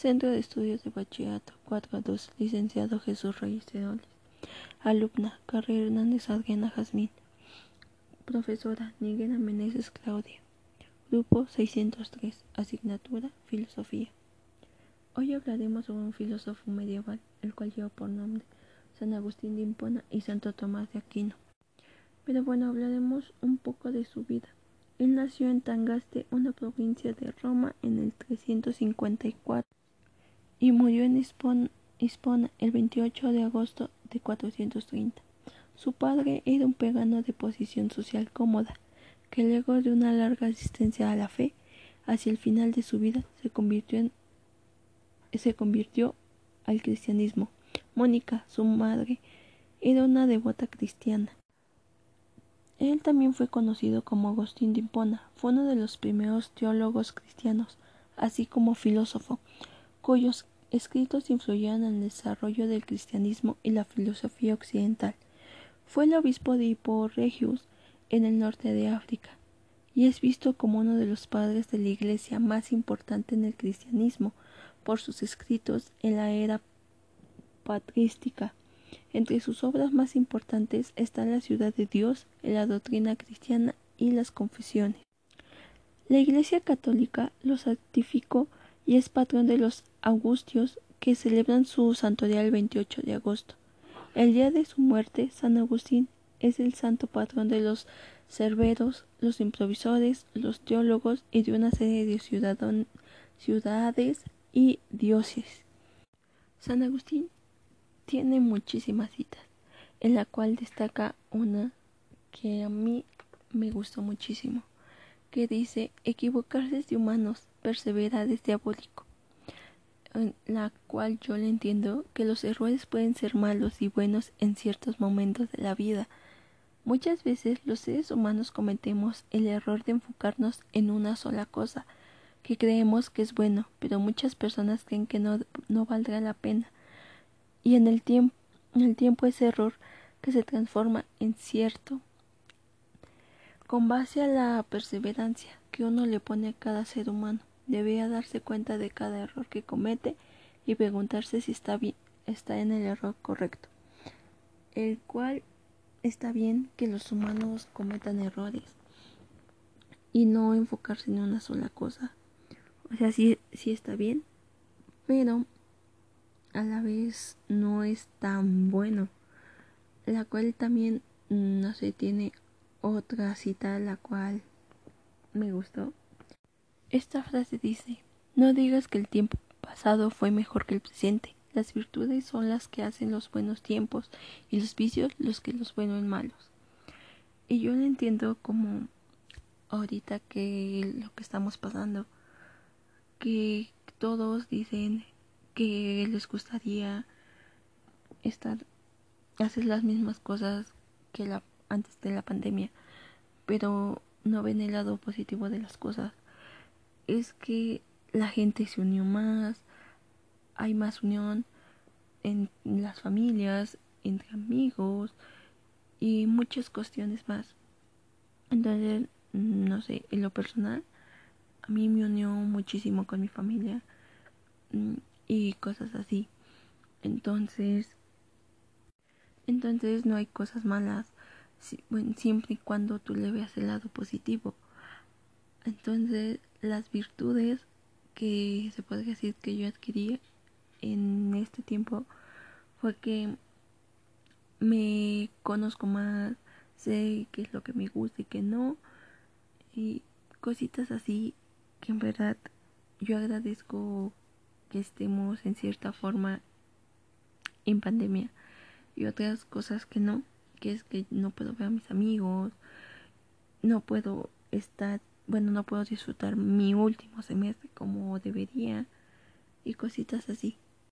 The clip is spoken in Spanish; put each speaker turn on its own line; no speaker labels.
Centro de Estudios de Bachillerato 4-2, licenciado Jesús Reyes Cedoles. Alumna, carrera Hernández Adriana Jazmín. Profesora, Niguena Meneses Claudia. Grupo 603, asignatura Filosofía. Hoy hablaremos sobre un filósofo medieval, el cual lleva por nombre San Agustín de Hipona y Santo Tomás de Aquino. Pero bueno, hablaremos un poco de su vida. Él nació en Tangaste, una provincia de Roma, en el 354 y murió en Hispona el 28 de agosto de 430. Su padre era un pagano de posición social cómoda, que luego de una larga asistencia a la fe, hacia el final de su vida se convirtió, en, se convirtió al cristianismo. Mónica, su madre, era una devota cristiana. Él también fue conocido como Agustín de Hipona, fue uno de los primeros teólogos cristianos, así como filósofo, cuyos escritos influyeron en el desarrollo del cristianismo y la filosofía occidental. Fue el obispo de Hippo Regius en el norte de África y es visto como uno de los padres de la iglesia más importante en el cristianismo por sus escritos en la era patrística. Entre sus obras más importantes están La ciudad de Dios, la doctrina cristiana y las confesiones. La Iglesia católica lo santificó y es patrón de los augustios que celebran su santoría el 28 de agosto. El día de su muerte, San Agustín es el santo patrón de los cerberos, los improvisores, los teólogos y de una serie de ciudades y dioses. San Agustín tiene muchísimas citas, en la cual destaca una que a mí me gustó muchísimo, que dice equivocarse de humanos, perseverar es diabólico en la cual yo le entiendo que los errores pueden ser malos y buenos en ciertos momentos de la vida. Muchas veces los seres humanos cometemos el error de enfocarnos en una sola cosa, que creemos que es bueno, pero muchas personas creen que no, no valdrá la pena. Y en el tiempo, en el tiempo ese error que se transforma en cierto con base a la perseverancia que uno le pone a cada ser humano. Debía darse cuenta de cada error que comete y preguntarse si está, bien, está en el error correcto, el cual está bien que los humanos cometan errores y no enfocarse en una sola cosa. O sea, sí, sí está bien, pero a la vez no es tan bueno. La cual también, no sé, tiene otra cita la cual me gustó esta frase dice, no digas que el tiempo pasado fue mejor que el presente. Las virtudes son las que hacen los buenos tiempos y los vicios los que los buenos malos. Y yo lo entiendo como ahorita que lo que estamos pasando, que todos dicen que les gustaría estar hacer las mismas cosas que la antes de la pandemia, pero no ven el lado positivo de las cosas es que la gente se unió más, hay más unión en las familias, entre amigos y muchas cuestiones más. Entonces, no sé, en lo personal, a mí me unió muchísimo con mi familia mm, y cosas así. Entonces, entonces no hay cosas malas siempre y cuando tú le veas el lado positivo. Entonces, las virtudes que se puede decir que yo adquirí en este tiempo fue que me conozco más, sé qué es lo que me gusta y qué no, y cositas así que en verdad yo agradezco que estemos en cierta forma en pandemia. Y otras cosas que no, que es que no puedo ver a mis amigos, no puedo estar bueno, no puedo disfrutar mi último semestre como debería y cositas así.